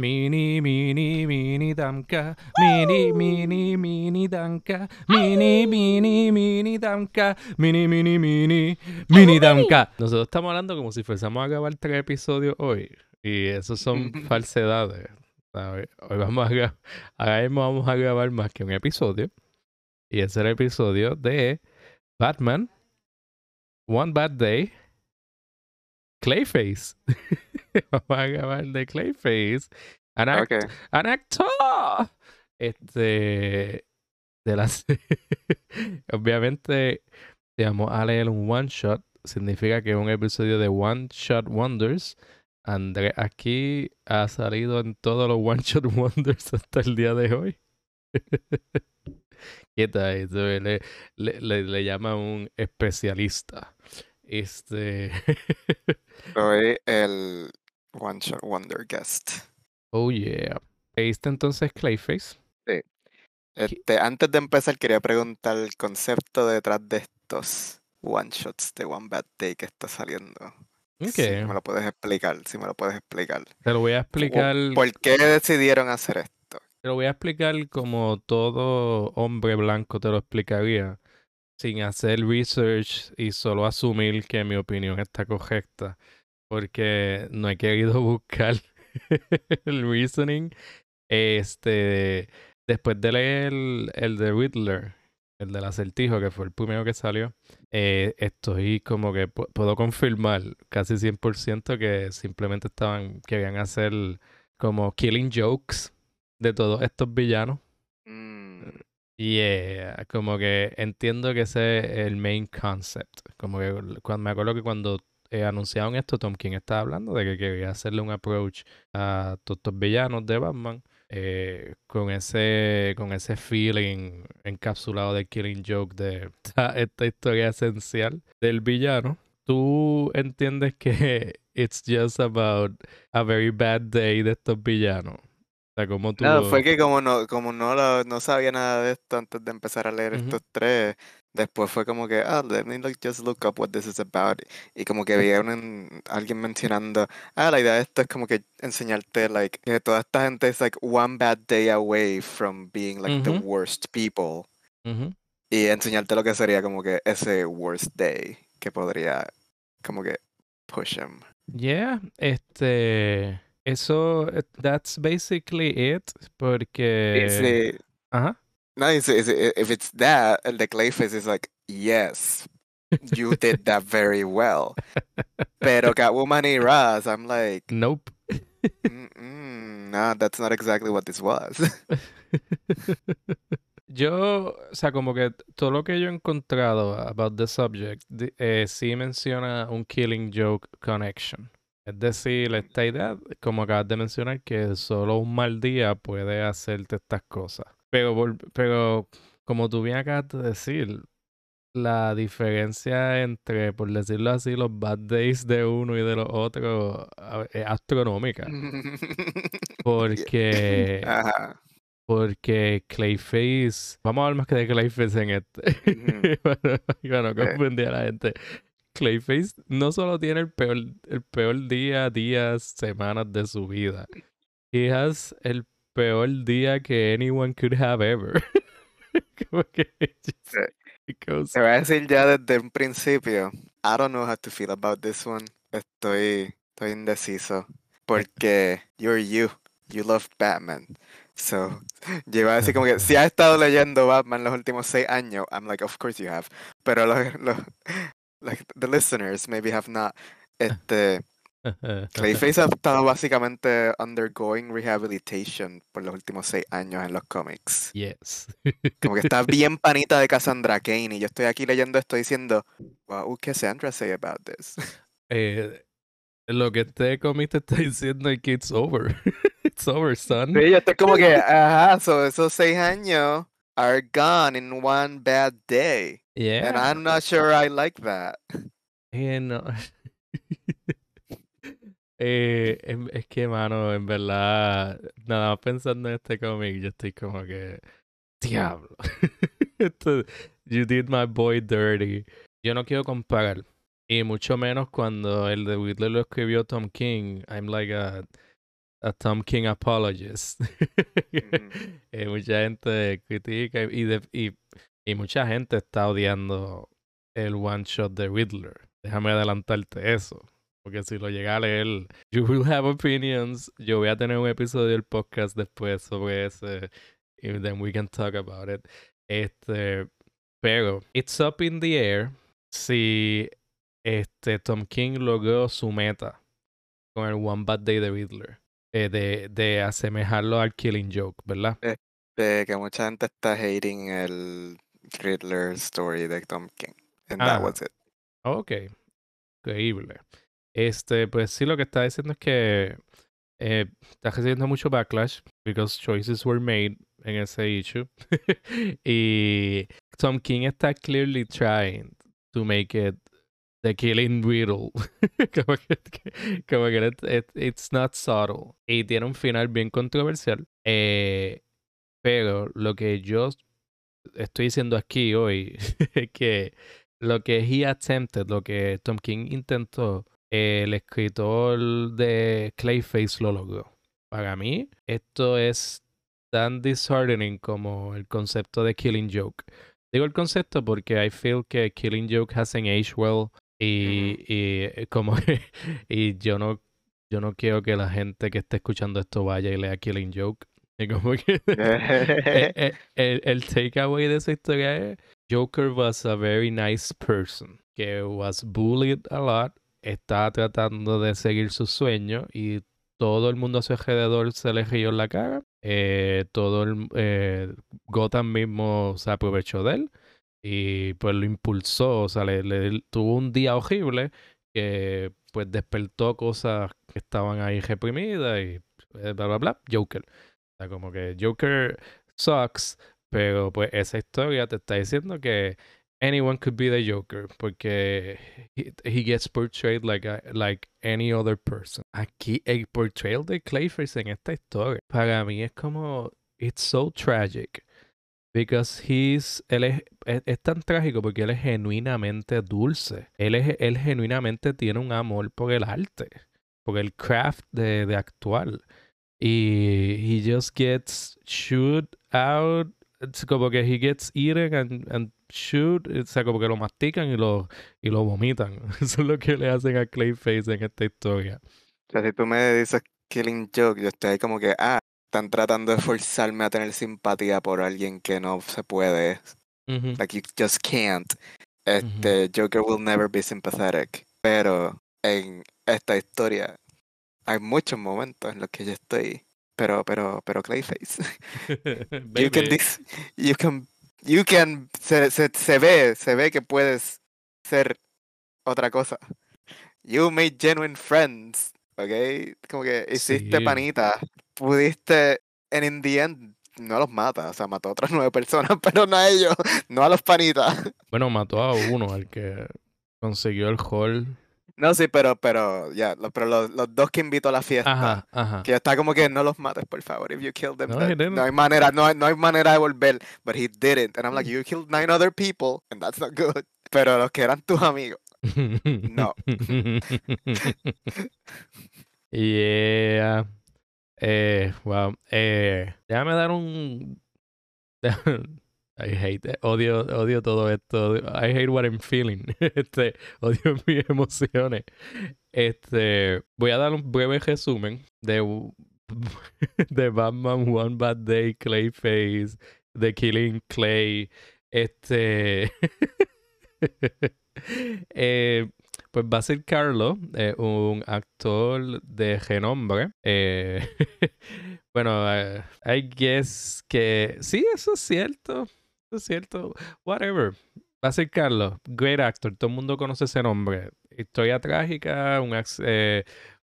Mini, mini, mini damka. Mini, mini, mini damka. Mini, mini, mini damka. Mini, mini, mini, mini damka. Nosotros estamos hablando como si fuésemos a grabar tres episodios hoy. Y eso son falsedades. ¿sabes? Hoy vamos a grabar, ahora mismo vamos a grabar más que un episodio. Y ese es el episodio de Batman, One Bad Day, Clayface. vamos a grabar de Clayface. An, act- an actor. Este. De las. Obviamente, si vamos a leer un one shot, significa que es un episodio de One Shot Wonders. Andrés aquí ha salido en todos los One Shot Wonders hasta el día de hoy. ¿Qué tal? Le, le, le, le llama un especialista. Este. Soy el One Shot Wonder Guest. oh yeah. ¿Leíste entonces Clayface? Este, antes de empezar, quería preguntar el concepto detrás de estos One Shots de One Bad Day que está saliendo. Ok. Si me lo puedes explicar, si me lo puedes explicar. Te lo voy a explicar. ¿Por qué decidieron hacer esto? Te lo voy a explicar como todo hombre blanco te lo explicaría, sin hacer research y solo asumir que mi opinión está correcta, porque no he querido buscar el reasoning. Este, después de leer el, de Riddler, el del acertijo, que fue el primero que salió, eh, estoy como que pu- puedo confirmar casi 100% que simplemente estaban, querían hacer como killing jokes de todos estos villanos. Mm, Y eh, como que entiendo que ese es el main concept. Como que cuando, me acuerdo que cuando eh, anunciaron esto, Tom King estaba hablando de que quería hacerle un approach a todos estos villanos de Batman eh, con ese con ese feeling encapsulado de Killing Joke de esta, esta historia esencial del villano. ¿Tú entiendes que it's just about a very bad day de estos villanos? Sea, como tú No, lo- fue que como no, como no, lo- no sabía nada de esto antes de empezar a leer estos tres, después fue como que, ah, let me like, just look up what this is about. Y como que vieron en- alguien mencionando, ah, la idea de esto es como que enseñarte, like, que toda esta gente es like one bad day away from being like the Ujú. worst people. Y enseñarte lo que sería como que ese worst day que podría como que push him. Yeah, este, eso, eh, that's basically it, porque, Sí. ajá, No, it's, it's, if it's that, el de Clayface is like, yes, you did that very well. Pero Catwoman y Raz, I'm like, nope. Nah, that's not exactly what this was. Yo, o sea, como que todo lo que yo he encontrado about the subject, eh, sí menciona un killing joke connection. Es decir, esta idea, como acabas de mencionar, que solo un mal día puede hacerte estas cosas. Pero, pero como tú bien acabas de decir, la diferencia entre, por decirlo así, los bad days de uno y de los otros es astronómica. Porque, Ajá. porque Clayface, vamos a hablar más que de Clayface en este. Ujú. para, para no Ok. confundir a la gente. Clayface no solo tiene el peor, el peor día, días, semanas de su vida. He has el peor día que anyone could have ever. Como que just- goes- Te voy a decir ya desde un principio, I don't know how to feel about this one. Estoy, estoy indeciso. Porque you're you. You love Batman. So, yo iba a decir como que si has estado leyendo Batman los últimos seis años, I'm like, of course you have. Pero los, los like, the listeners maybe have not. Este, Clayface ha estado básicamente undergoing rehabilitation por los últimos seis años en los cómics. Yes. Como que está bien panita de Cassandra Kane y yo estoy aquí leyendo esto diciendo, wow, what Cassandra say about this? Eh, lo que este cómic te está diciendo es que it's over. it's over, son. Sí, yo estoy como que, ajá, so esos seis años are gone in one bad day. Yeah. And I'm not sure I like that. Eh, no. Eh, es que, mano, en verdad, nada más pensando en este cómic, yo estoy como que, diablo. Esto- you did my boy dirty. Yo no quiero comparar. Y mucho menos cuando el de Whitler lo escribió Tom King. I'm like, a, a Tom King apologist. Eh, mucha gente critica y, de, y, y, mucha gente está odiando el one shot de Riddler. Déjame adelantarte eso. Porque si lo llega a leer, you will have opinions. Yo voy a tener un episodio del podcast después sobre ese. Y then we can talk about it. Este, pero, it's up in the air si este Tom King logró su meta con el One Bad Day de Riddler. Eh, de, de asemejarlo al Killing Joke, ¿verdad? De, que mucha gente está hating el Riddler story de Tom King. And that ah. was it. Ok. Increíble. Este, pues sí, lo que está diciendo es que eh, está recibiendo mucho backlash because choices were made en ese issue. y Tom King está clearly trying to make it The Killing Riddle. como que, como que it's not subtle. Y tiene un final bien controversial. Eh, pero lo que yo estoy diciendo aquí hoy es que lo que he attempted, lo que Tom King intentó, el escritor de Clayface lo logró. Para mí, esto es tan disheartening como el concepto de Killing Joke. Digo el concepto porque I feel que Killing Joke hasn't aged well y, y eh, como y yo no yo no quiero que la gente que esté escuchando esto vaya y lea Killing Joke. Y como que e, e, el, el, takeaway de esa historia es Joker was a very nice person que was bullied a lot, estaba tratando de seguir su sueño y todo el mundo a su alrededor se le rió en la cara. Eh, todo el eh, Gotham mismo se aprovechó de él y pues lo impulsó, o sea, le, tuvo un día horrible que pues despertó cosas que estaban ahí reprimidas y eh, bla, bla, bla, Joker. O sea, como que Joker sucks, pero pues esa historia te está diciendo que anyone could be the Joker porque he, gets portrayed like like any other person. Aquí el portrayal de Clayface en esta historia para mí es como it's so tragic Because he's, él es, es, tan trágico porque él es genuinamente dulce. Él, es, él genuinamente tiene un amor por el arte, por el craft de, de actuar. Y he just gets shoot out. Es como que he gets eaten and, and shoot. O sea, como que lo mastican y lo, y lo vomitan. Eso es lo que le hacen a Clayface en esta historia. O sea, si tú me dices Killing Joke, yo estoy ahí como que, ah, están tratando de forzarme a tener simpatía por alguien que no se puede. Like you just can't. Este, Joker will never be sympathetic. Pero en esta historia hay muchos momentos en los que yo estoy. Pero, pero, pero Clayface. you can you can you can se, se, se ve, se ve que puedes ser otra cosa. You made genuine friends. ¿ok? Como que hiciste panita, pudiste, en the end, no los mata, o sea, mató a otras nueve personas, pero no a ellos, no a los panitas. Bueno, mató a uno, al que consiguió el hall. No, sí, pero, pero, ya, pero los, los, dos que invitó a la fiesta, ajá, ajá. que está como que no los mates, por favor, if you kill them, no, no hay manera, no, no hay manera de volver, but he didn't, and I'm like, you killed nine other people, and that's not good, pero los que eran tus amigos, no. yeah. Eh, wow. Eh, déjame dar un. I hate it. Odio, odio todo esto. I hate what I'm feeling. Este, odio mis emociones. Este, voy a dar un breve resumen de, de Batman One Bad Day, Clayface, The Killing Clay. Este. eh, pues va a ser Carlos, eh, un actor de renombre. Eh, bueno, eh, I guess que sí, eso es cierto. Eso es cierto. Whatever. Va a ser Carlos, great actor. Todo el mundo conoce ese nombre. Historia trágica, un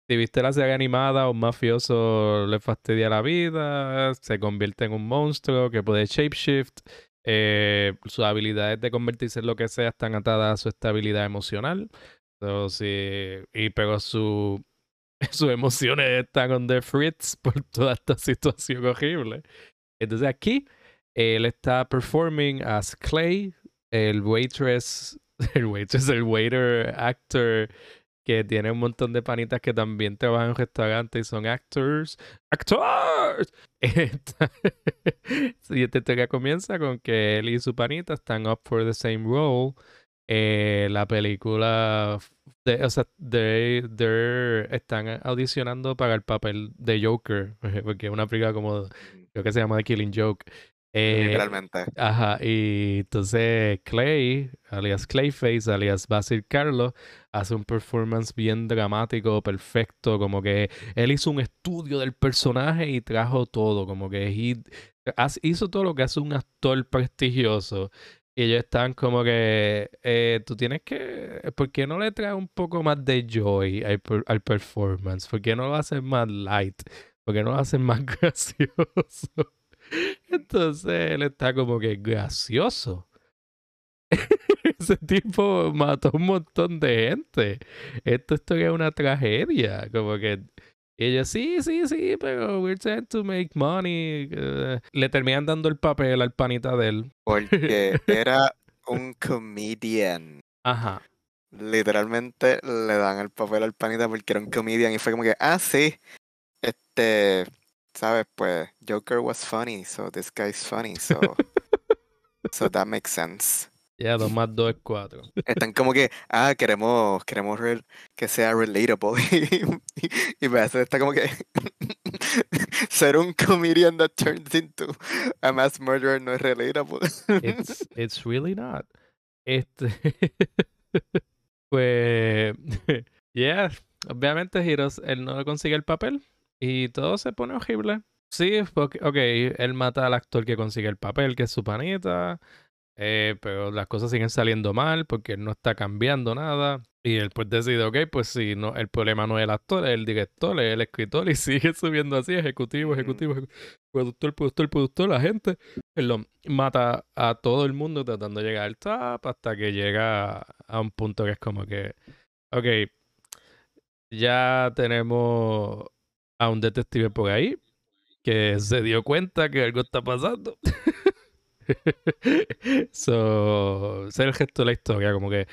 si viste la serie animada, un mafioso le fastidia la vida, se convierte en un monstruo que puede shapeshift. Eh, sus habilidades de convertirse en lo que sea están atadas a su estabilidad emocional. Y pero su, sus emociones están on the fritz por toda esta situación horrible. Entonces aquí él está performing as Clay, el waitress, el waitress, el waiter actor que tiene un montón de panitas que también trabajan en restaurantes y son actors. ¡Actors! y esta historia comienza con que él y su panita están up for the same role. Eh, la película, de, o sea, de, están audicionando para el papel de Joker, porque es una película como, creo que se llama The Killing Joke. Eh, Literalmente. Ajá, y entonces Clay, alias Clayface, alias Basil Carlos, hace un performance bien dramático, perfecto, como que él hizo un estudio del personaje y trajo todo, como que hizo todo lo que hace un actor prestigioso. Y ellos están como que, eh, tú tienes que, ¿por qué no le traes un poco más de joy al, al performance? ¿Por qué no lo haces más light? ¿Por qué no lo haces más gracioso? Entonces él está como que gracioso. Ese tipo mató un montón de gente. Esto, esto es una tragedia. Como que ella, sí, sí, sí, pero we're trying to make money. Eh, le terminan dando el papel al panita de él. Porque era un comedian. Ajá. Literalmente le dan el papel al panita porque era un comedian y fue como que, ah, sí, este, sabes, pues Joker was funny, so this guy's funny, so so that makes sense. Ya, yeah, dos más dos es cuatro. Están como que, ah, queremos, queremos que sea relatable. y, y está como que ser un comedian that turns into a mass murderer no es relatable. it's, it's really not. Este, pues, yeah, obviamente Heroes, él no consigue el papel, y todo se pone horrible. Sí, porque, ok, él mata al actor que consigue el papel, que es su panita. Eh, pero las cosas siguen saliendo mal porque él no está cambiando nada. Y él pues decide, ok, pues si no, el problema no es el actor, es el director, es el escritor y sigue subiendo así, ejecutivo, ejecutivo, productor, productor, productor, la gente. Él lo mata a todo el mundo tratando de llegar al top hasta que llega a un punto que es como que, ok, ya tenemos a un detective por ahí que se dio cuenta que algo está pasando. so, es el gesto de la historia, como que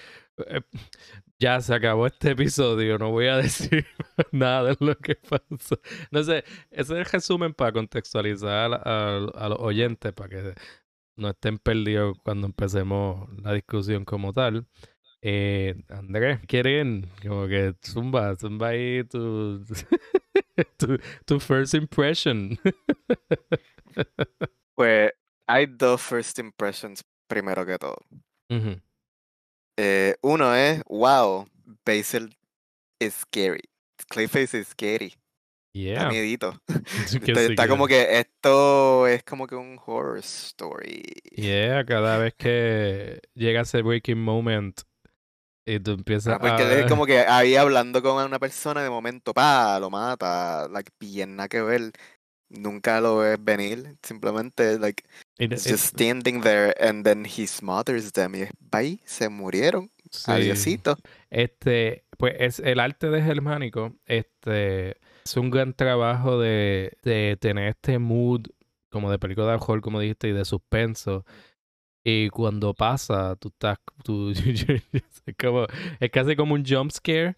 eh, ya se acabó este episodio, no voy a decir nada de lo que pasó. No sé, ese es el resumen para contextualizar a, los oyentes, para que no estén perdidos cuando empecemos la discusión como tal. Eh, Andrés, ¿quieren? Como que zumba, zumba ahí tu, tu, first impression. pues hay dos first impressions primero que todo. eh, uno es, wow, Basil is scary. Clayface is scary. Yeah. miedito. está, como que esto es como que un horror story. Yeah, cada vez que llega ese breaking moment y tú empiezas ah, porque es como que ahí hablando con una persona de momento, pa, lo mata, like, bien nada que ver. Nunca lo ves venir, simplemente, like, just standing there and then he smothers them y bye, se murieron. Adiosito. Este, pues es el arte de Germánico, este, es un gran trabajo de, de tener este mood como de película de horror, como dijiste, y de suspenso. Y cuando pasa, tú estás. Tú, es, como, es casi como un jump scare.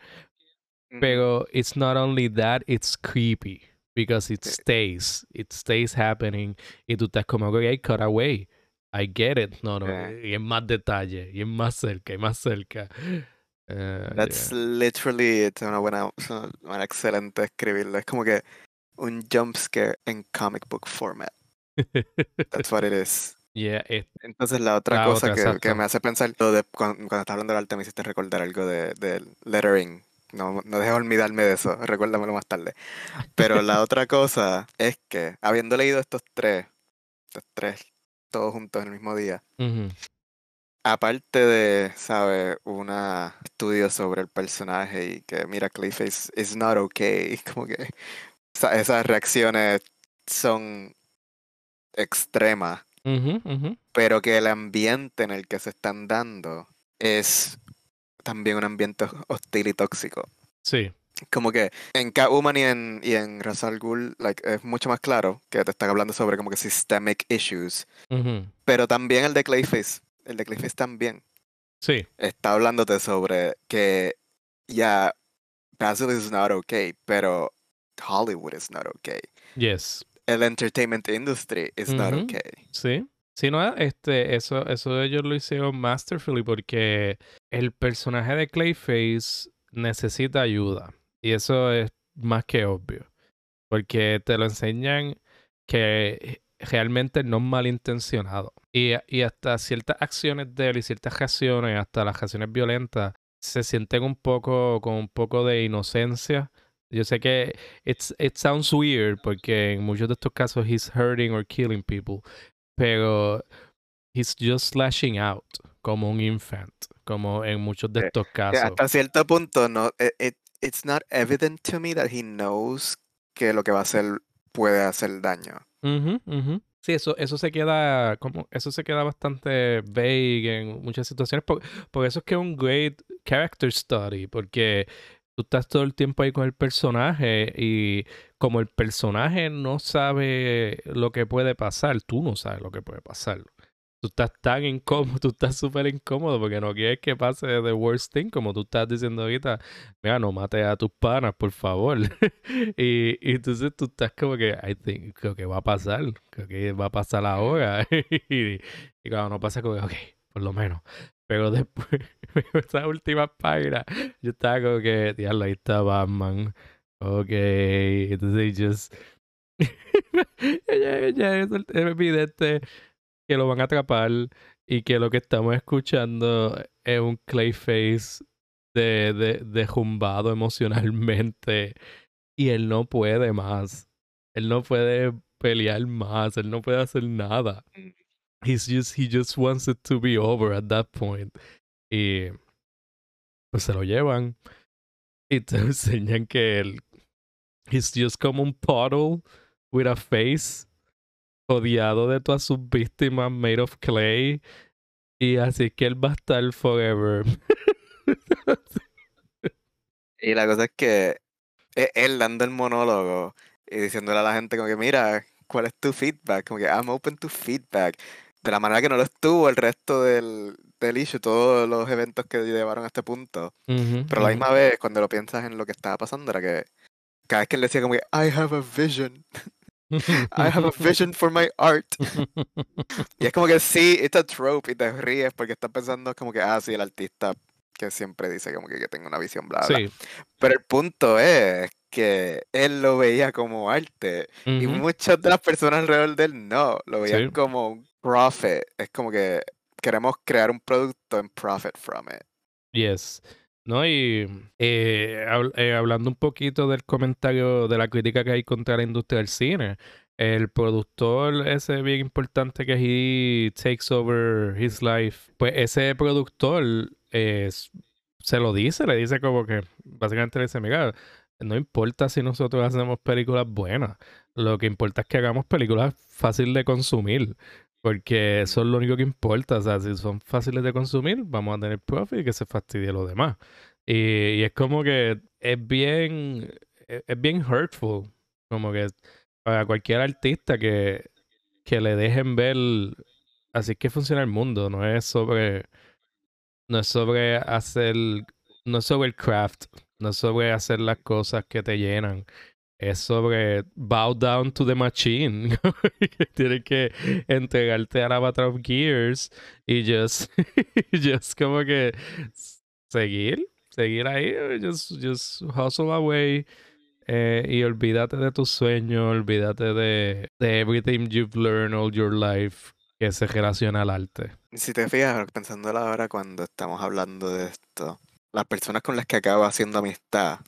Pero it's not only that, it's creepy. Because it stays. It stays happening. Y tú estás como, ok, cut away. I get it. No, no. Y en más detalle. Y en más cerca. Y más cerca. Uh, That's literally it's una buena, una excelente escribirlo. Es como que un jump scare en comic book format. That's what it is. Entonces la otra cosa que, me hace pensar, lo de, cuando, estás hablando del arte me hiciste recordar algo de, lettering. No, no dejo olvidarme de eso, recuérdamelo más tarde. Pero la otra cosa es que, habiendo leído estos tres, estos tres, todos juntos en el mismo día, aparte de, ¿sabes? Un estudio sobre el personaje y que, mira, Clayface is not okay, como que esas reacciones son extremas pero que el ambiente en el que se están dando es también un ambiente hostil y tóxico. Sí. Como que en Catwoman y en, y en Razal Ghul like, es mucho más claro que te están hablando sobre como que systemic issues. Pero también el de Clayface, el de Clayface también. Sí. Está hablándote sobre que ya Basil is not okay, pero Hollywood is not okay. Yes. El entertainment industry is not okay. Sí. Sí, no, este, eso, eso ellos lo hicieron masterfully porque el personaje de Clayface necesita ayuda. Y eso es más que obvio. Porque te lo enseñan que realmente no es malintencionado. Y, y hasta ciertas acciones de él y ciertas reacciones, hasta las reacciones violentas, se sienten un poco con un poco de inocencia. Yo sé que it's, it sounds weird porque en muchos de estos casos he's hurting or killing people, pero he's just slashing out como un infant, como en muchos de Eh, estos Que casos. hasta cierto punto no, it, it- it's not evident to me that he knows que lo que va a hacer puede hacer daño. Ujú, ujú. Sí, eso, eso se queda como, eso se queda bastante vague en muchas situaciones. Por, por eso es que es un great character study, porque tú estás todo el tiempo ahí con el personaje y como el personaje no sabe lo que puede pasar, tú no sabes lo que puede pasar. Tú estás tan incómodo, tú estás súper incómodo porque no quieres que pase the worst thing, como tú estás diciendo ahorita, mira, no mates a tus panas, por favor. y, y entonces tú estás como que, I think, creo que va a pasar, creo que va a pasar ahora. y, y cuando no pasa, como que, ok, por lo menos. Pero después, esa última página, yo estaba como que, diablo, ahí está Batman. Ok, entonces just... ella es, evidente que lo van a atrapar y que lo que estamos escuchando es un Clayface de, de, dejumbado emocionalmente y él no puede más. Él no puede pelear más, él no puede hacer nada. He's just, he just wants it to be over at that point. Y pues se lo llevan y te enseñan que él he's just como un puddle with a face odiado de todas sus víctimas made of clay y así que él va a estar forever. Y la cosa es que e- él dando el monólogo y diciéndole a la gente como que mira, ¿cuál es tu feedback? Como que I'm open to feedback. De la manera que no lo estuvo el resto del, del issue, todos los eventos que llevaron a este punto. Pero a la misma vez, cuando lo piensas en lo que estaba pasando, era que cada vez que él decía como que I have a vision, I have a vision for my art. Y es como que sí, it's a trope y te ríes porque estás pensando como que, ah, sí, el artista que siempre dice como que, que tengo una visión, bla, bla. sí. Pero el punto es que él lo veía como arte y muchas de las personas alrededor de él no, lo veían Sí. como un profit. Es como que queremos crear un producto and profit from it. Yes. No, y eh, eh, hablando un poquito del comentario de la crítica que hay contra la industria del cine, el productor ese bien importante que he takes over his life, pues ese productor se lo dice, le dice como que básicamente le dice, mira, no importa si nosotros hacemos películas buenas, lo que importa es que hagamos películas fáciles de consumir. Porque eso es lo único que importa. O sea, si son fáciles de consumir, vamos a tener profit y que se fastidie lo demás. Y, y es como que es bien, es, es bien hurtful. Como que para cualquier artista que, que le dejen ver así es que funciona el mundo. No es sobre, no es sobre hacer, no es sobre el craft, no es sobre hacer las cosas que te llenan. Es sobre bow down to the machine. Que Tienes que entregarte al Avatar of Gears y just, just como que seguir, seguir ahí, just, just hustle away. eh, y olvídate de tus sueños, olvídate de, de everything you've learned all your life que se relaciona al arte. Si te fijas, pensando ahora cuando estamos hablando de esto, las personas con las que acabo haciendo amistad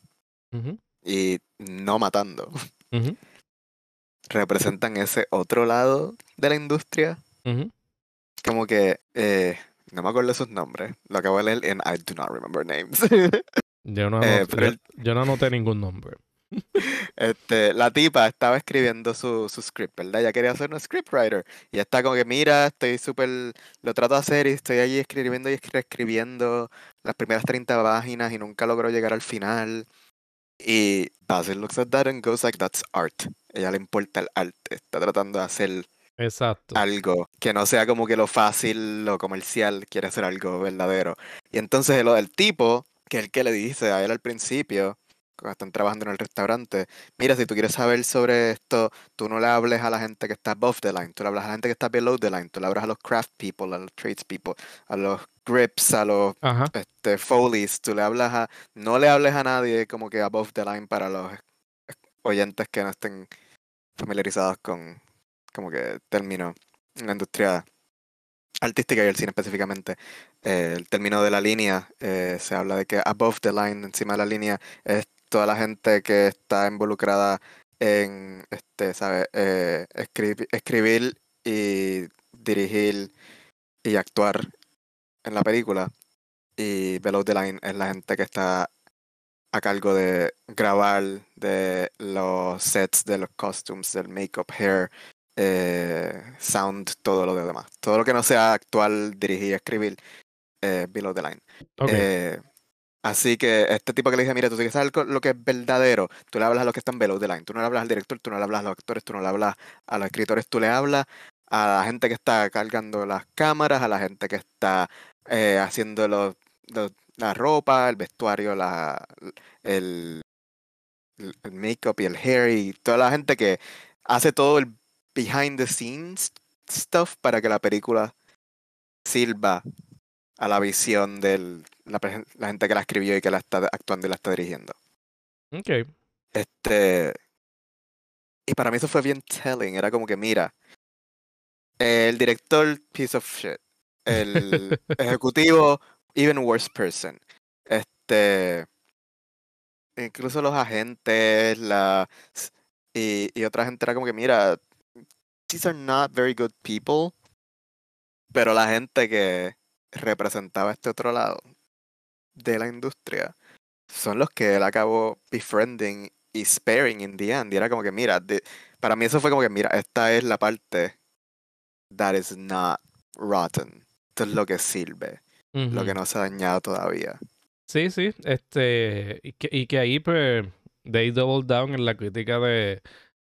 Ujú, y no matando, representan ese otro lado de la industria. ujú. Como que, eh, no me acuerdo sus nombres, lo acabo de leer en I do not remember names. Yo no, Eh, anoté, pero yo, el- yo no anoté ningún nombre. Este, la tipa estaba escribiendo su, su script, ¿verdad? Ella quería ser una scriptwriter. Y está como que, mira, estoy súper, lo trato de hacer y estoy allí escribiendo y escri- escribiendo las primeras 30 páginas y nunca logro llegar al final. Y Basil looks at that and goes like, that's art. Ella le importa el arte, está tratando de hacer Exacto. algo que no sea como que lo fácil, lo comercial, quiere hacer algo verdadero. Y entonces lo del tipo, que es el que le dice a él al principio, están trabajando en el restaurante, mira, si tú quieres saber sobre esto, tú no le hables a la gente que está above the line, tú le hablas a la gente que está below the line, tú le hablas a los craft people, a los trades people, a los grips, a los este, folies, tú le hablas a, no le hables a nadie como que above the line para los oyentes que no estén familiarizados con como que término en la industria artística y el cine específicamente, eh, el término de la línea, eh, se habla de que above the line, encima de la línea, es toda la gente que está involucrada en, este, ¿sabes? Eh, escribir y dirigir y actuar en la película. Y below the line es la gente que está a cargo de grabar, de los sets, de los costumes, del make-up, hair, eh, sound, todo lo demás. Todo lo que no sea actual, dirigir, escribir, eh, below the line. Eh, así que este tipo que le dije, mira, tú tienes que saber lo que es verdadero, tú le hablas a los que están below the line. Tú no le hablas al director, tú no le hablas a los actores, tú no le hablas a los escritores, tú le hablas a la gente que está cargando las cámaras, a la gente que está eh, haciendo la ropa, el vestuario, la, el, el make-up y el hair y toda la gente que hace todo el behind the scenes stuff para que la película sirva a la visión de la, la, gente que la escribió y que la está actuando y la está dirigiendo. Ok. Este. Y para mí eso fue bien telling. Era como que, mira, el director, piece of shit. El ejecutivo, even worse person. Este. Incluso los agentes, la. Y, y otra gente era como que, mira, these are not very good people. Pero la gente que representaba este otro lado de la industria son los que él acabó befriending y sparing in the end. Y era como que, mira, para mí eso fue como que, mira, esta es la parte that is not rotten. Esto es lo que sirve, lo que no se ha dañado todavía. Sí, sí, este, y que, y que ahí pues, they double down en la crítica de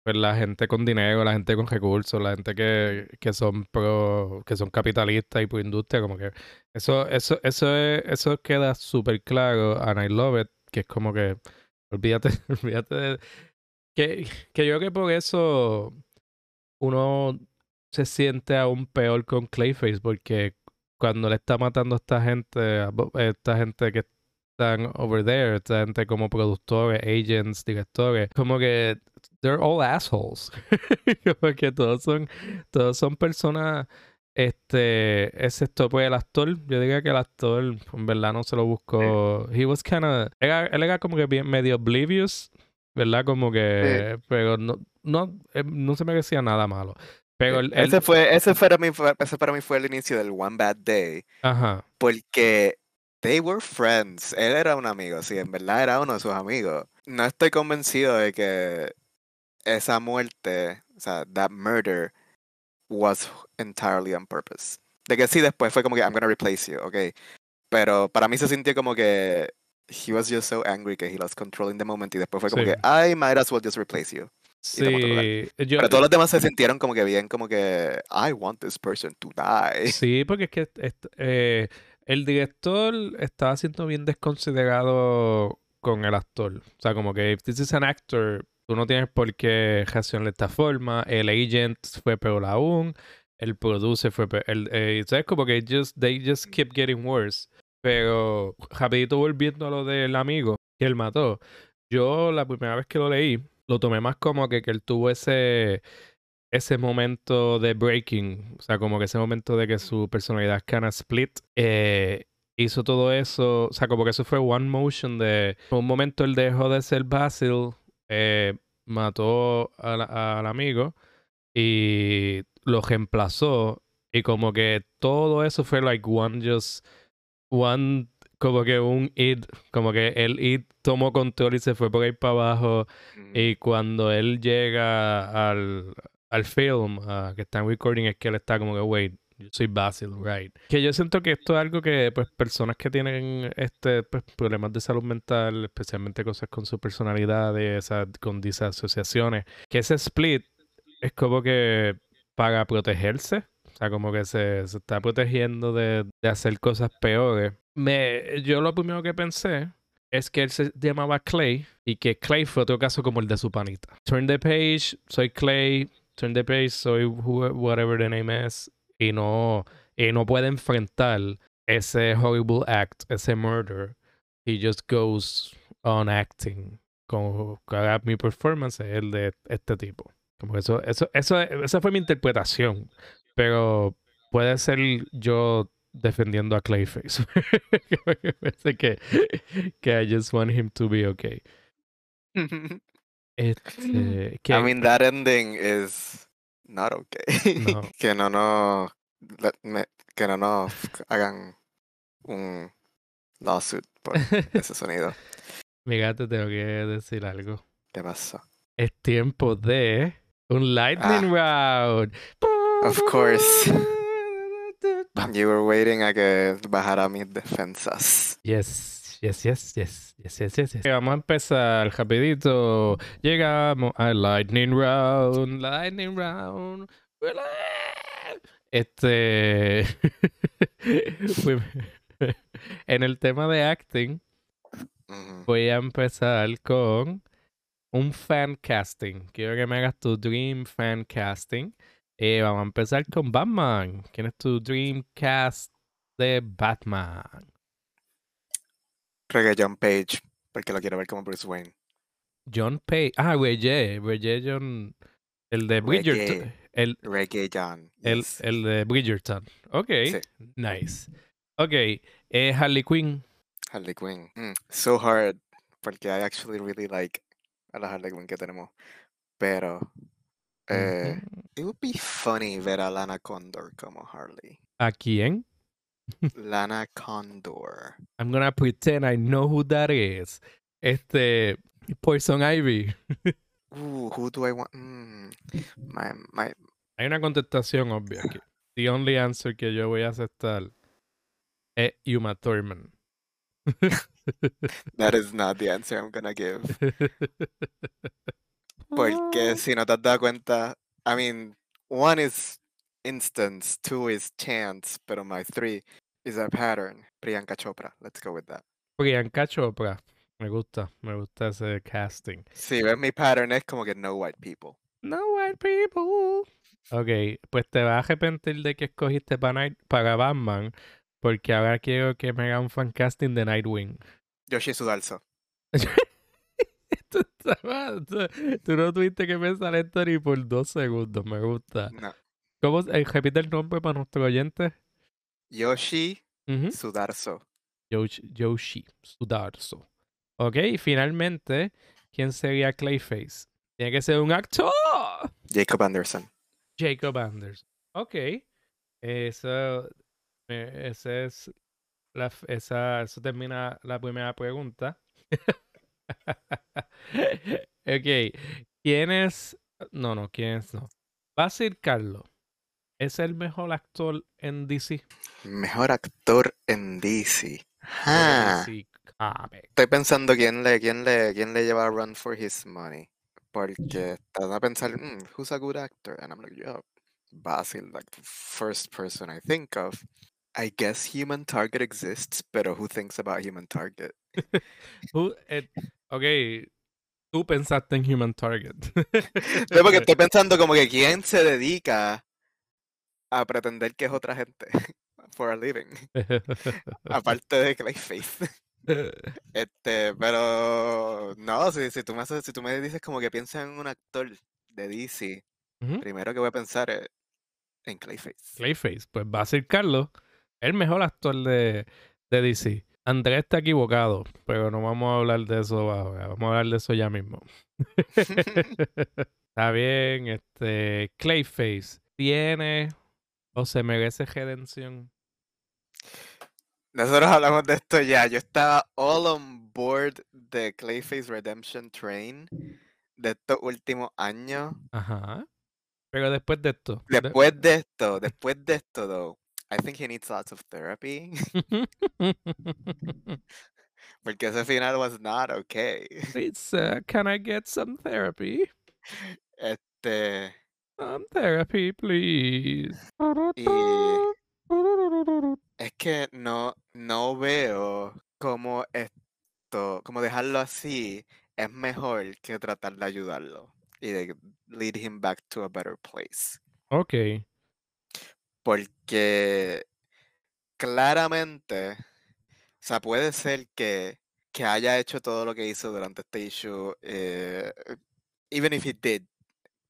pues la gente con dinero, la gente con recursos, la gente que, que son pro, que son capitalistas y por industria, como que eso, eso, eso es, eso queda súper claro, and I love que es como que olvídate, olvídate de que, que yo creo que por eso uno se siente aún peor con Clayface, porque cuando le está matando a esta gente, a esta gente que están over there, esta gente como productores, agents, directores, como que they're all assholes. Porque todos son, todos son personas, este, excepto pues el actor, yo diría que el actor en verdad no se lo buscó. He was kind of, él era como que bien medio oblivious, ¿verdad? Como que, pero no, no, eh, no se merecía nada malo. Pero e, ese fue, ese para mí fue, ese para mí fue el inicio del One Bad Day. Ajá. Porque they were friends. Él era un amigo, sí, en verdad era uno de sus amigos. No estoy convencido de que esa muerte, o sea, that murder was entirely on purpose. De que sí, después fue como que I'm gonna replace you, ok. Pero para mí se sintió como que he was just so angry que he lost control in the moment y después fue como que I might as well just replace you. Sí, Pero todos los demás se sintieron como que bien, como que I want this person to die. Sí, porque es que eh, el director estaba siendo bien desconsiderado con el actor. O sea, como que if this is an actor, Tú no tienes por qué reaccionar de esta forma. El agent fue peor aún. El producer fue peor. El, eh, ¿Sabes? Como que just, they just keep getting worse. Pero rapidito volviendo a lo del amigo que él mató. Yo la primera vez que lo leí, lo tomé más como que, que él tuvo ese, ese momento de breaking. O sea, como que ese momento de que su personalidad of split. Eh, hizo todo eso. O sea, como que eso fue one motion de... un momento él dejó de ser Basil eh, mató al, amigo y lo reemplazó. Y como que todo eso fue like one just, one, como que un id, como que el id tomó control y se fue por ahí para abajo. Y cuando él llega al, al film uh, que están recording es que él está como que, wait, yo soy Basil, right. Que yo siento que esto es algo que, pues, personas que tienen este pues, problemas de salud mental, especialmente cosas con su personalidad, con disasociaciones, que ese split es como que para protegerse. O sea, como que se, está protegiendo de, de, hacer cosas peores. Me, yo lo primero que pensé es que él se llamaba Clay y que Clay fue otro caso como el de su panita. Turn the page, soy Clay, turn the page, soy whatever the name is, y no, y no puede enfrentar ese horrible act, ese murder. He just goes on acting. Como mi performance es el de este tipo. Como eso, eso, eso, esa fue mi interpretación. Pero puede ser yo defendiendo a Clayface. Parece que, que I just want him to be okay. Este, que, I mean, that ending is not okay. No. que no nos let me- que no nos hagan un lawsuit por ese sonido. Mira, te tengo que decir algo. ¿Qué pasó? Es tiempo de un lightning round. Ah. Of course. You were waiting a que bajara mis defensas. Yes, yes, yes, yes, yes, yes, yes, yes. Vamos a empezar rapidito. Llegamos al lightning round, lightning round. Este, en el tema de acting, voy a empezar con un fan casting. Quiero que me hagas tu dream fan casting. Eh, vamos a empezar con Batman. ¿Quién es tu dream cast de Batman? Que John Page, porque lo quiero ver como Bruce Wayne. John Pay. Ah, Reggie. Reggie John. El de Bridgerton. Reggae. El, Reggae John. el, yes. el de Bridgerton. Ok. Sí. Nice. Ok. Eh, Harley Quinn. Harley Quinn. Mm, so hard, porque I actually really like a la Harley Quinn que tenemos. Pero eh, it would be funny ver a Lana Condor como Harley. ¿A quién? Lana Condor. I'm gonna pretend I know who that is. Este. Poison Ivy. Ooh, who do I want? Mm, my, my, Hay una contestación obvia aquí. The only answer que yo voy a aceptar es Uma Thurman. that is not the answer I'm gonna give. Porque si no te has dado cuenta, I mean, one is instance, two is chance, pero my three is a pattern. Priyanka Chopra. Let's go with that. Priyanka Chopra. Me gusta, me gusta ese casting. Si ves mi pattern es como que no white people. No white people. Ok, pues te vas a arrepentir de que escogiste para, Night- para Batman, porque ahora quiero que me haga un fan casting de Nightwing. Yoshi Sudalso. Tú- tú no tuviste que pensar esto ni por dos segundos, me gusta. No. ¿Cómo? eh, repite el nombre para nuestro oyente. Yoshi. Sudarso. Yoshi, Yoshi Sudarso. Ok, y finalmente, ¿quién sería Clayface? Tiene que ser un actor. Jacob Anderson. Jacob Anderson. Ok. Eso, eh, esa es la, esa, eso termina la primera pregunta. ok. ¿Quién es? No, no, ¿quién es? No. Basil Carlos. ¿Es el mejor actor en DC? Mejor actor en DC. Ah, DC. Estoy pensando quién le, quién le, quién le lleva a run for his money. Porque están a pensar, "Mm, who's a good actor? And I'm like, yo, Basil, like the first person I think of. I guess Human Target exists, pero who thinks about Human Target? Who- eh, ok, tú pensaste en Human Target. No, porque estoy pensando como que quién se dedica a pretender que es otra gente for a living, aparte de Clayface. Este, pero no, si, si tú me haces- si tú me dices como que piensa en un actor de DC, primero que voy a pensar es en Clayface. Clayface, pues Basil Carlos, el mejor actor de, de DC. Andrés está equivocado, pero no vamos a hablar de eso ahora, vamos a hablar de eso ya mismo. Está bien, este Clayface tiene o se merece redención. Nosotros hablamos de esto ya. Yo estaba all on board de Clayface Redemption Train de estos últimos años. Ajá. Pero después de esto. de- Después de esto, después de esto, though, I think he needs lots of therapy. Porque ese final was not okay. Please, uh, can I get some therapy? Este, Some therapy, please. es que no, no veo cómo es- esto, como dejarlo así, es mejor que tratar de ayudarlo y de lead him back to a better place. Ok. Porque claramente, o sea, puede ser que, que haya hecho todo lo que hizo durante este issue, eh, even if he did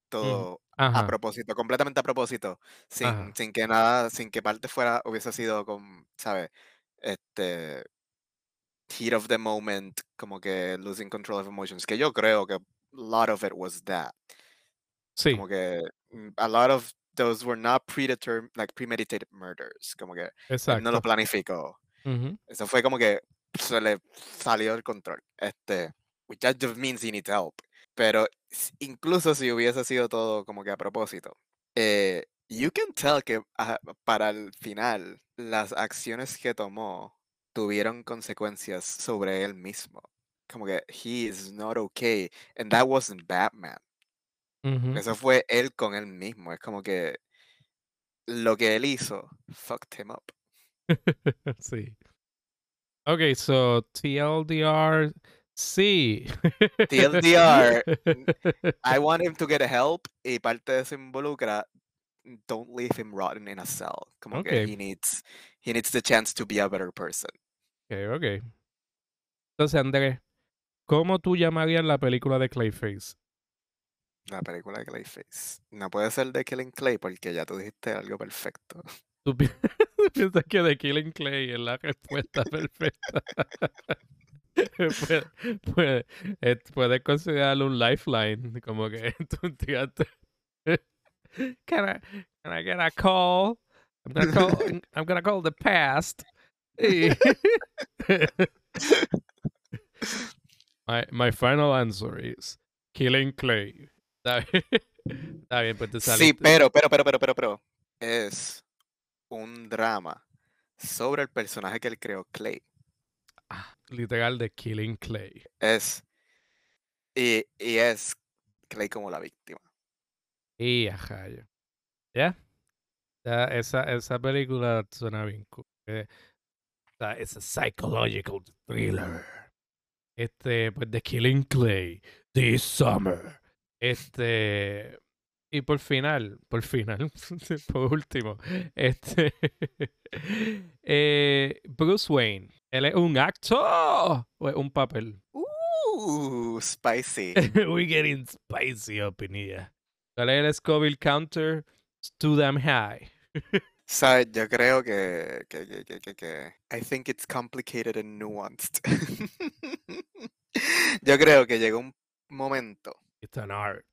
todo a propósito, completamente a propósito, sin, sin que nada, sin que parte fuera hubiese sido con, ¿sabes? Este heat of the moment, como que losing control of emotions, que yo creo que a lot of it was that. Sí. Como que mm, a lot of those were not predetermined, like premeditated murders, como que él no lo Exacto. planificó. Eso fue como que se le salió del control. Este, which that just means he needs help. Pero incluso si hubiese sido todo como que a propósito, eh, you can tell que ah, para el final las acciones que tomó tuvieron consecuencias sobre él mismo. Como que he is not okay. And that wasn't Batman. Eso fue él con él mismo. Es como que lo que él hizo fucked him up. sí. Ok, so TLDR, sí. TLDR, I want him to get help y parte de eso involucra don't leave him rotten in a cell. Como que Ok. he needs he needs the chance to be a better person. Ok, ok. Entonces, Andrés, ¿cómo tú llamarías la película de Clayface? La película de Clayface. No puede ser de Killing Clay porque ya tú dijiste algo perfecto. ¿Tú pi- piensas que The Killing Clay es la respuesta perfecta? Puede, puede, eh, puedes considerarlo un lifeline, como que tú tiraste. Can I, can I get a call? I'm gonna call, I'm gonna call the past. Y- my, my final answer is Killing Clay. Está bien, Está bien, pues te Sí, saliste. pero, pero, pero, pero, pero, pero. Es un drama sobre el personaje que él creó, Clay. Ah, literal de Killing Clay. Es. Y, y es Clay como la víctima. Y a rayo. ¿Ya? Ya, esa, esa película suena bien cool. Eh, sea, es a psychological thriller. Este, pues The Killing Clay, This Summer. Este. Y por final, por final, por último, este. eh, Bruce Wayne. ¿Él es un actor o es un papel? Uh, spicy. We're getting spicy up in here. ¿Cuál es el Scoville counter? It's too damn high. ¿Sabes? Yo creo que, que, que, que, que, que- I think it's complicated and nuanced. Yo creo que llegó un momento, It's an art.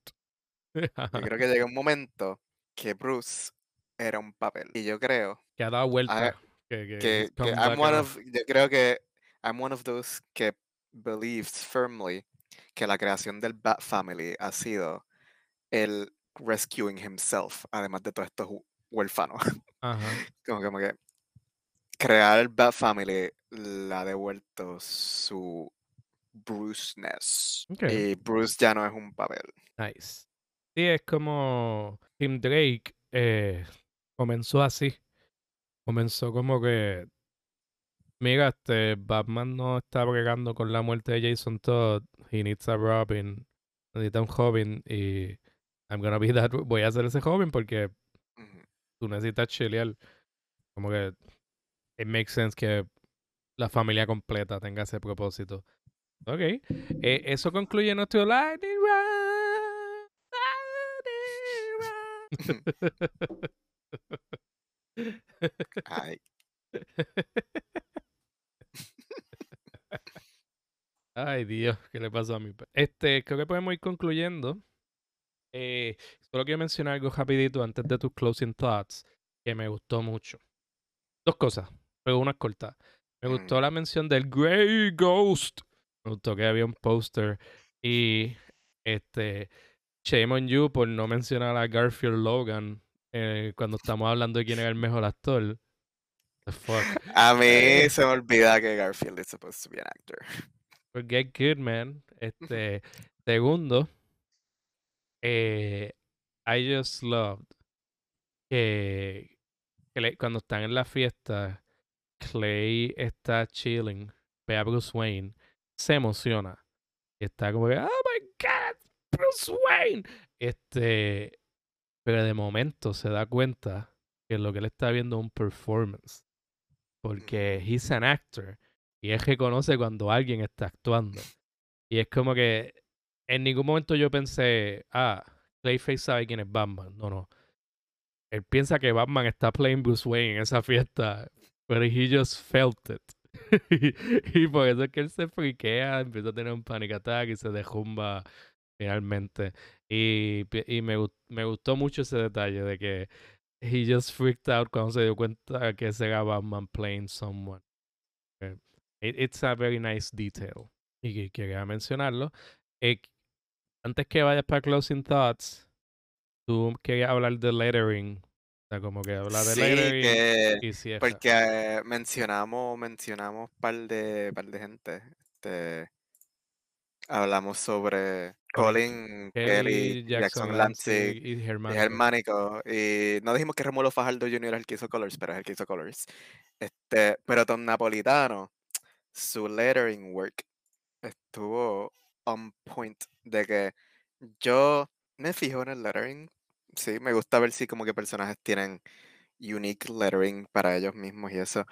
yo creo que llegó un momento que Bruce era un papel. Y yo creo que ha dado vuelta. Que, que, que, que I'm one of, yo creo que I'm one of those que believes firmly que la creación del Bat Family ha sido el rescuing himself, además de todos estos hu- huérfanos. Ajá. como, como que crear el Bat Family le ha devuelto su Bruceness. Ok. Y Bruce ya no es un papel. Nice. Sí, es como Tim Drake eh, comenzó así. Comenzó como que. Mira, este Batman no está bregando con la muerte de Jason Todd. He needs a Robin. Necesita un joven. Y I'm gonna be that. Voy a ser ese joven porque tú necesitas chilear. Como que it makes sense que la familia completa tenga ese propósito. Ok. Eh, eso concluye nuestro Lightning Round. Ay, Ay, Dios, ¿qué le pasó a mi Este, creo que podemos ir concluyendo. Eh, solo quiero mencionar algo rapidito antes de tus closing thoughts que me gustó mucho. Dos cosas, pero una corta. Me gustó Mm. la mención del Grey Ghost. Me gustó que había un póster y este shame on you por no mencionar a Garfield Logan eh, cuando estamos hablando de quién era el mejor actor. The fuck. A mí Eh. se me olvida que Garfield is supposed to be an actor. Pues get good, man. Este, segundo, eh, I just loved que, que le- cuando están en la fiesta, Clay está chilling, ve a Bruce Wayne, se emociona. Y está como que, oh my God, Bruce Wayne. Este, pero de momento se da cuenta que lo que él está viendo es un performance. Porque he's an actor. Y él reconoce cuando alguien está actuando. Y es como que en ningún momento yo pensé, ah, Clayface sabe quién es Batman. No, no. Él piensa que Batman está playing Bruce Wayne en esa fiesta. Pero he just felt it. y, por eso es que él se friquea, empieza a tener un panic attack y se derrumba finalmente. Y, y me, me gustó mucho ese detalle de que he just freaked out cuando se dio cuenta que ese era Batman playing someone. Eh, it's a very nice detail. Y quería mencionarlo. Eh, antes que vayas para Closing Thoughts, tú querías hablar de lettering. O sea, como que hablar de lettering. y porque mencionamos, mencionamos par de, par de gente. Este, hablamos sobre Colin, Kelly, Jackson, Lance y, Germánico. y no dijimos que Romulo Fajardo Jr. es el que hizo Colors, pero es el que hizo Colors. Este, pero Tom Napolitano, su lettering work estuvo on point de que yo me fijo en el lettering. Sí, me gusta ver si como que personajes tienen unique lettering para ellos mismos y eso.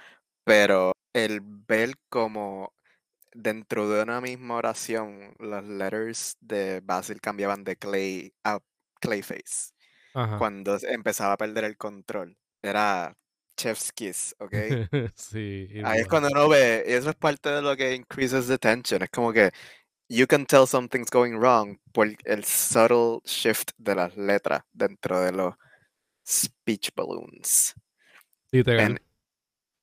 Pero el ver como dentro de una misma oración los letters de Basil cambiaban de Clay a Clayface. Cuando empezaba a perder el control. Era chef's kiss, ¿ok? sí. Ahí es cuando uno ve, y eso es parte de lo que increases the tension. Es como que you can tell something's going wrong por el subtle shift de las letras dentro de los speech balloons. Literal. And,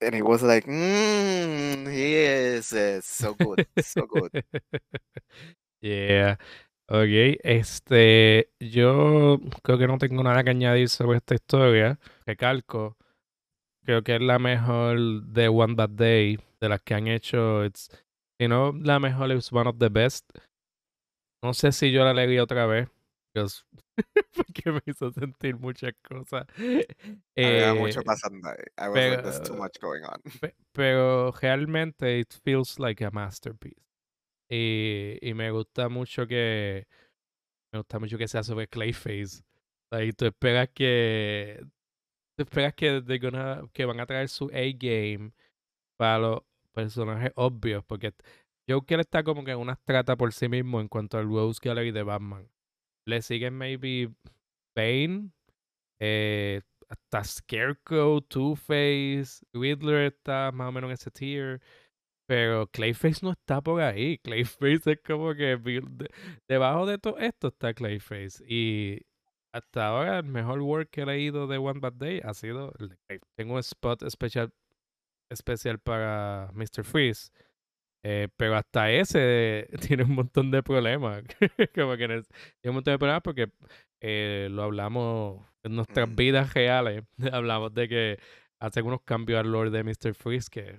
it was like, mmm, he is so good, so good. yeah. Ok, este, yo creo que no tengo nada que añadir sobre esta historia. Recalco, creo que es la mejor de One Bad Day de las que han hecho. It's, si no, la mejor es one of the best. No sé si yo la leí otra vez. porque me hizo sentir muchas cosas. Había mucho eh, pasando. I was pero, like, there's too much going on. pero realmente it feels like a masterpiece. Y, y me gusta mucho que me gusta mucho que sea sobre Clayface. Y tú esperas que tú esperas que, que van a traer su A-game para los personajes obvios, porque Joker está como que en una trata por sí mismo en cuanto al Rose Gallery de Batman. Le siguen maybe Bane, eh, hasta Scarecrow, Two-Face, Riddler está más o menos en ese tier. Pero Clayface no está por ahí. Clayface es como que debajo de todo esto está Clayface. Y hasta ahora el mejor work que he leído de One Bad Day ha sido Tengo un spot especial especial para Mr. Freeze. Eh, pero hasta ese tiene un montón de problemas. Como que tiene un montón de problemas porque eh, lo hablamos en nuestras mm. vidas reales. hablamos de que hace unos cambios al lore de Mr. Freeze que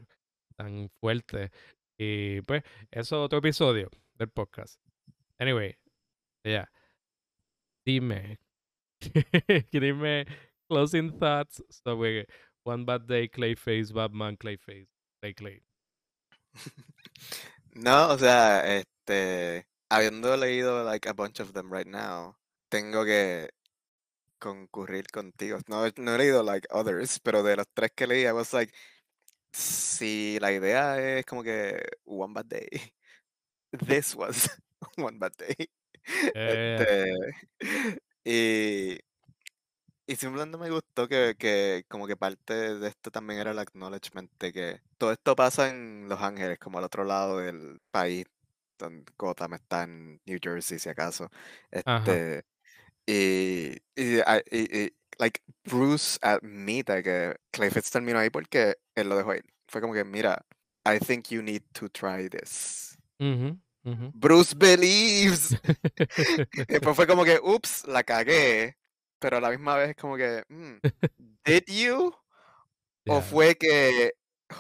tan fuertes. Y pues, eso es otro episodio del podcast. Anyway, ya. Dime. Dime closing thoughts sobre One Bad Day, Clayface, Batman, Clayface, Clay Clay. No, o sea, este, habiendo leído like a bunch of them right now, tengo que concurrir contigo. No, no he leído like others, pero de los tres que leí, I was like, si la idea es como que One Bad Day, this was One Bad Day. Eh. Este, y y simplemente me gustó que, que como que parte de esto también era el acknowledgement de que todo esto pasa en Los Ángeles, como al otro lado del país, donde Gotham está en New Jersey, si acaso. Este, y, y, y, like, Bruce admite que Clayface terminó ahí porque él lo dejó ahí. Fue como que, mira, I think you need to try this. Bruce believes. Después fue como que, ups, la cagué pero a la misma vez es como que, mm, ¿did you? ¿O fue que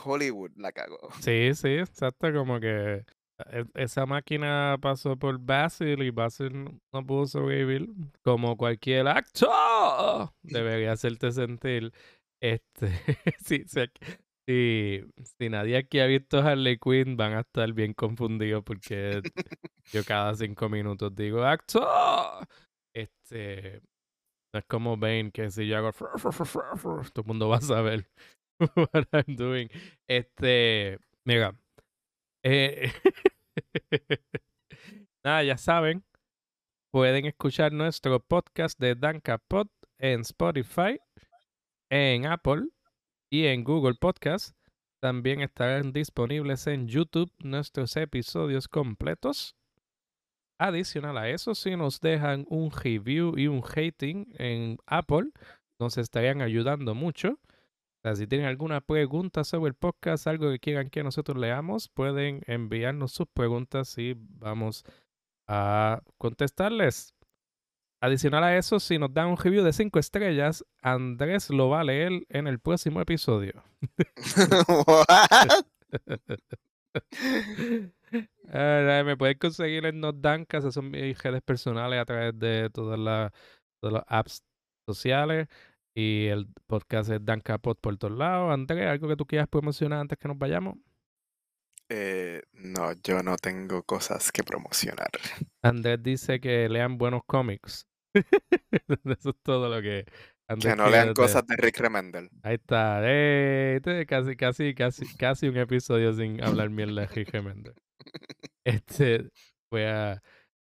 Hollywood la cagó? Sí, sí, exacto, como que e, esa máquina pasó por Basil y Basil no pudo sobrevivir como cualquier actor debería hacerte sentir este si, si, si nadie aquí ha visto Harley Quinn, van a estar bien confundidos porque yo cada cinco minutos digo ¡Acto! Este. Es como Bane, que si yo hago. Todo el mundo va a saber what I'm doing. Este. Mira. Eh, nada, ya saben. Pueden escuchar nuestro podcast de Danka Pod en Spotify, en Apple y en Google Podcast. También estarán disponibles en YouTube nuestros episodios completos. Adicional a eso, si nos dejan un review y un hating en Apple, nos estarían ayudando mucho. O sea, si tienen alguna pregunta sobre el podcast, algo que quieran que nosotros leamos, pueden enviarnos sus preguntas y vamos a contestarles. Adicional a eso, si nos dan un review de 5 estrellas, Andrés lo va a leer en el próximo episodio. Ah, me pueden conseguir en Nodankas, esas son mis redes personales a través de todas las todas las apps sociales. Y el podcast es Dankapod por todos lados. Andrés, ¿algo que tú quieras promocionar antes que nos vayamos? Eh, no, yo no tengo cosas que promocionar. Andrés dice que lean buenos cómics. Eso es todo lo que Andrés Que no lean de- cosas de Rick Remendel. Ahí está. ¡Eh! Este es casi, casi, casi, casi un episodio sin hablar mierda de Jorge Méndez. Este, a...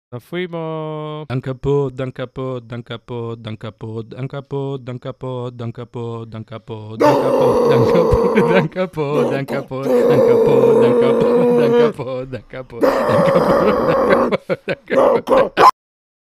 Nos fuimos. Dankapod, Dankapod, Dankapod, Dankapod, Dankapod, Dankapod, Dankapod, Dankapod, Dankapod, Dankapod, Dankapod, Dankapod, Dankapod, Dankapod, Dankapod, Dankapod, Dankapod, Dankapod, Dankapod.